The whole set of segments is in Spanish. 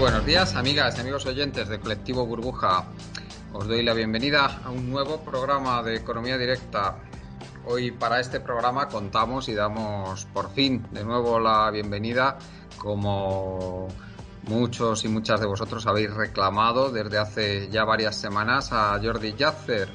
Buenos días, amigas y amigos oyentes de Colectivo Burbuja. Os doy la bienvenida a un nuevo programa de Economía Directa. Hoy para este programa contamos y damos por fin de nuevo la bienvenida, como muchos y muchas de vosotros habéis reclamado desde hace ya varias semanas, a Jordi Yatzer.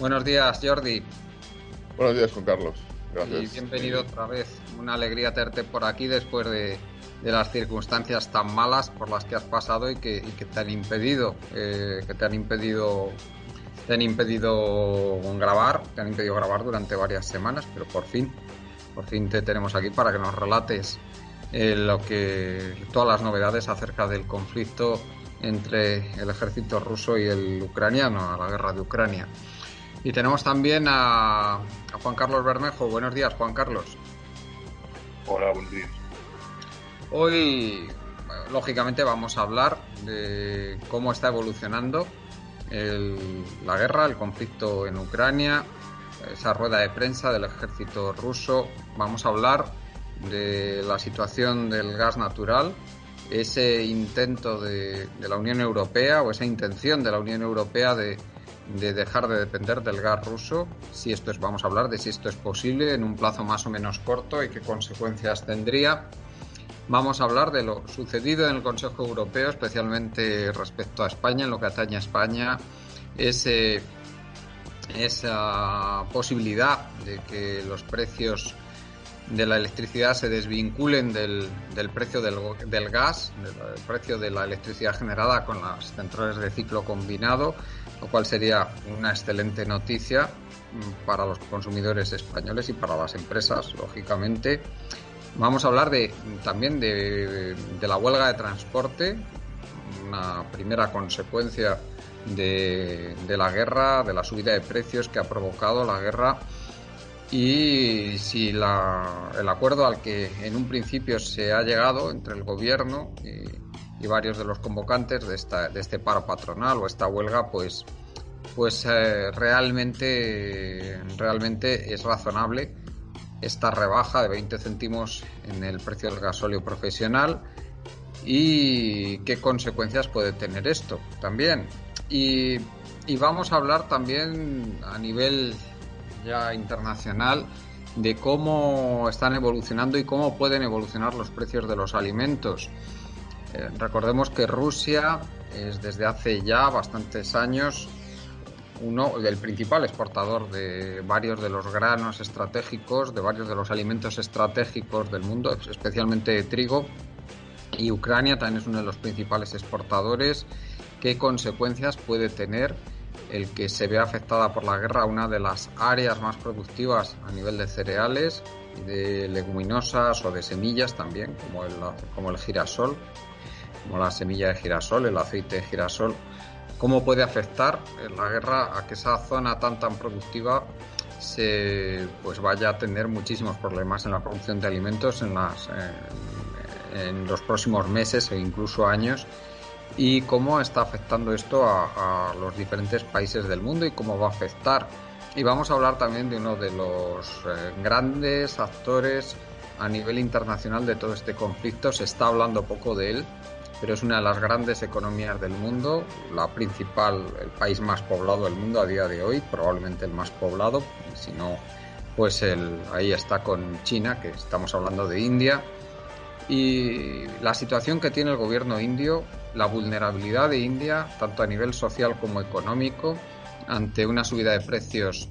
Buenos días, Jordi. Buenos días, Juan Carlos. Y Gracias. bienvenido otra vez. Una alegría tenerte por aquí después de, de las circunstancias tan malas por las que has pasado y que, te han impedido, eh, que te han impedido, te han impedido grabar, te han impedido grabar durante varias semanas, pero por fin, por fin te tenemos aquí para que nos relates eh, lo que todas las novedades acerca del conflicto entre el ejército ruso y el ucraniano, a la guerra de Ucrania. Y tenemos también a, a Juan Carlos Bermejo. Buenos días, Juan Carlos. Hola, buenos días. Hoy, lógicamente, vamos a hablar de cómo está evolucionando la guerra, el conflicto en Ucrania, esa rueda de prensa del ejército ruso. Vamos a hablar de la situación del gas natural, ese intento de, de la Unión Europea o esa intención de la Unión Europea de, de dejar de depender del gas ruso. Si esto es, vamos a hablar de si esto es posible en un plazo más o menos corto y qué consecuencias tendría. Vamos a hablar de lo sucedido en el Consejo Europeo, especialmente respecto a España, en lo que atañe a España, ese, esa posibilidad de que los precios de la electricidad se desvinculen del, del precio del, del gas, del precio de la electricidad generada con las centrales de ciclo combinado, lo cual sería una excelente noticia mm, para los consumidores españoles y para las empresas, lógicamente. Vamos a hablar de, también de, la huelga de transporte, una primera consecuencia de, la guerra, de la subida de precios que ha provocado la guerra. Y si la- el acuerdo al que en un principio se ha llegado entre el gobierno y, y varios de los convocantes de, esta, de este paro patronal o esta huelga, pues, pues eh, realmente, realmente es razonable esta rebaja de 20 céntimos en el precio del gasóleo profesional y qué consecuencias puede tener esto también. Y, y vamos a hablar también a nivel ya internacional de cómo están evolucionando y cómo pueden evolucionar los precios de los alimentos. Eh, recordemos que Rusia es desde hace ya bastantes años uno el principal exportador de varios de los granos estratégicos, de varios de los alimentos estratégicos del mundo, especialmente de trigo. Y Ucrania también es uno de los principales exportadores. ¿Qué consecuencias puede tener el que se vea afectada por la guerra una de las áreas más productivas a nivel de cereales, de leguminosas o de semillas también, como el, como el girasol, como la semilla de girasol, el aceite de girasol? Cómo puede afectar la guerra a que esa zona tan tan productiva se pues vaya a tener muchísimos problemas en la producción de alimentos en las en, en los próximos meses e incluso años y cómo está afectando esto a, a, los diferentes países del mundo y cómo va a afectar y vamos a hablar también de uno de los eh, grandes actores a nivel internacional de todo este conflicto. Se está hablando poco de él, pero es una de las grandes economías del mundo, la principal, el país más poblado del mundo a día de hoy, probablemente el más poblado, si no, pues el, ahí está con China, que estamos hablando de India. Y la situación que tiene el gobierno indio, la vulnerabilidad de India, tanto a nivel social como económico, ante una subida de precios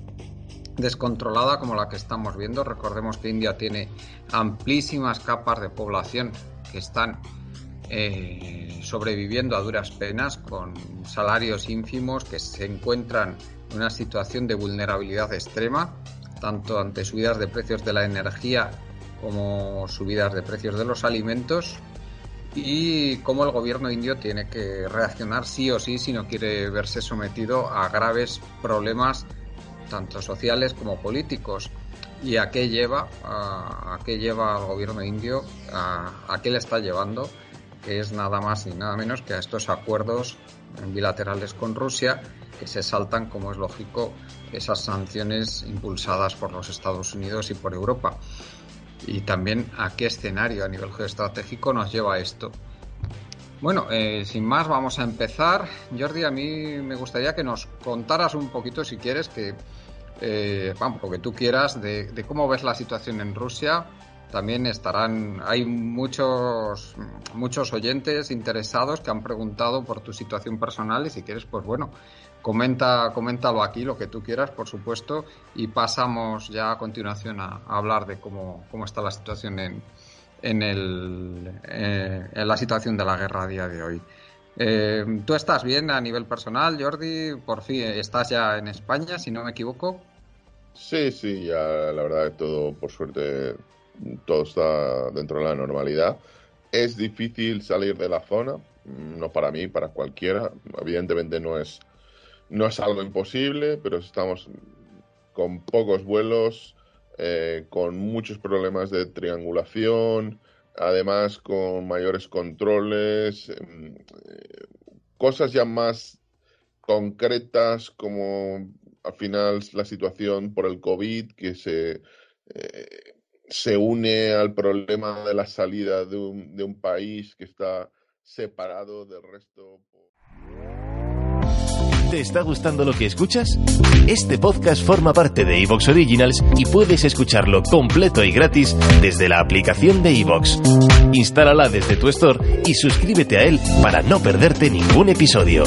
descontrolada como la que estamos viendo. Recordemos que India tiene amplísimas capas de población que están eh, sobreviviendo a duras penas con salarios ínfimos que se encuentran en una situación de vulnerabilidad extrema, tanto ante subidas de precios de la energía como subidas de precios de los alimentos y cómo el gobierno indio tiene que reaccionar sí o sí si no quiere verse sometido a graves problemas tanto sociales como políticos. ¿Y a qué lleva, a, qué lleva al gobierno indio? A, qué le está llevando? Es nada más y nada menos que a estos acuerdos bilaterales con Rusia que se saltan, como es lógico, esas sanciones impulsadas por los Estados Unidos y por Europa. Y también a qué escenario a nivel geoestratégico nos lleva esto. Bueno, eh, sin más vamos a empezar. Jordi, a mí me gustaría que nos contaras un poquito, si quieres, que eh, vamos, lo que tú quieras, de, cómo ves la situación en Rusia. También estarán, hay muchos, muchos oyentes interesados que han preguntado por tu situación personal y si quieres, pues bueno, comenta, coméntalo aquí, lo que tú quieras, por supuesto, y pasamos ya a continuación a, hablar de cómo, cómo está la situación en, en, el, eh, en la situación de la guerra a día de hoy. Eh, ¿Tú estás bien a nivel personal, Jordi? Por fin, estás ya en España, si no me equivoco. Sí, sí, ya la verdad que todo, por suerte, todo está dentro de la normalidad. Es difícil salir de la zona, no para mí, para cualquiera. Evidentemente no es, no es algo imposible, pero estamos con pocos vuelos, eh, con muchos problemas de triangulación, además con mayores controles, em, eh, cosas ya más concretas como al final la situación por el COVID que se, eh, se une al problema de la salida de un, país que está separado del resto. ¿Te está gustando lo que escuchas? Este podcast forma parte de Evox Originals y puedes escucharlo completo y gratis desde la aplicación de Evox. Instálala desde tu store y suscríbete a él para no perderte ningún episodio.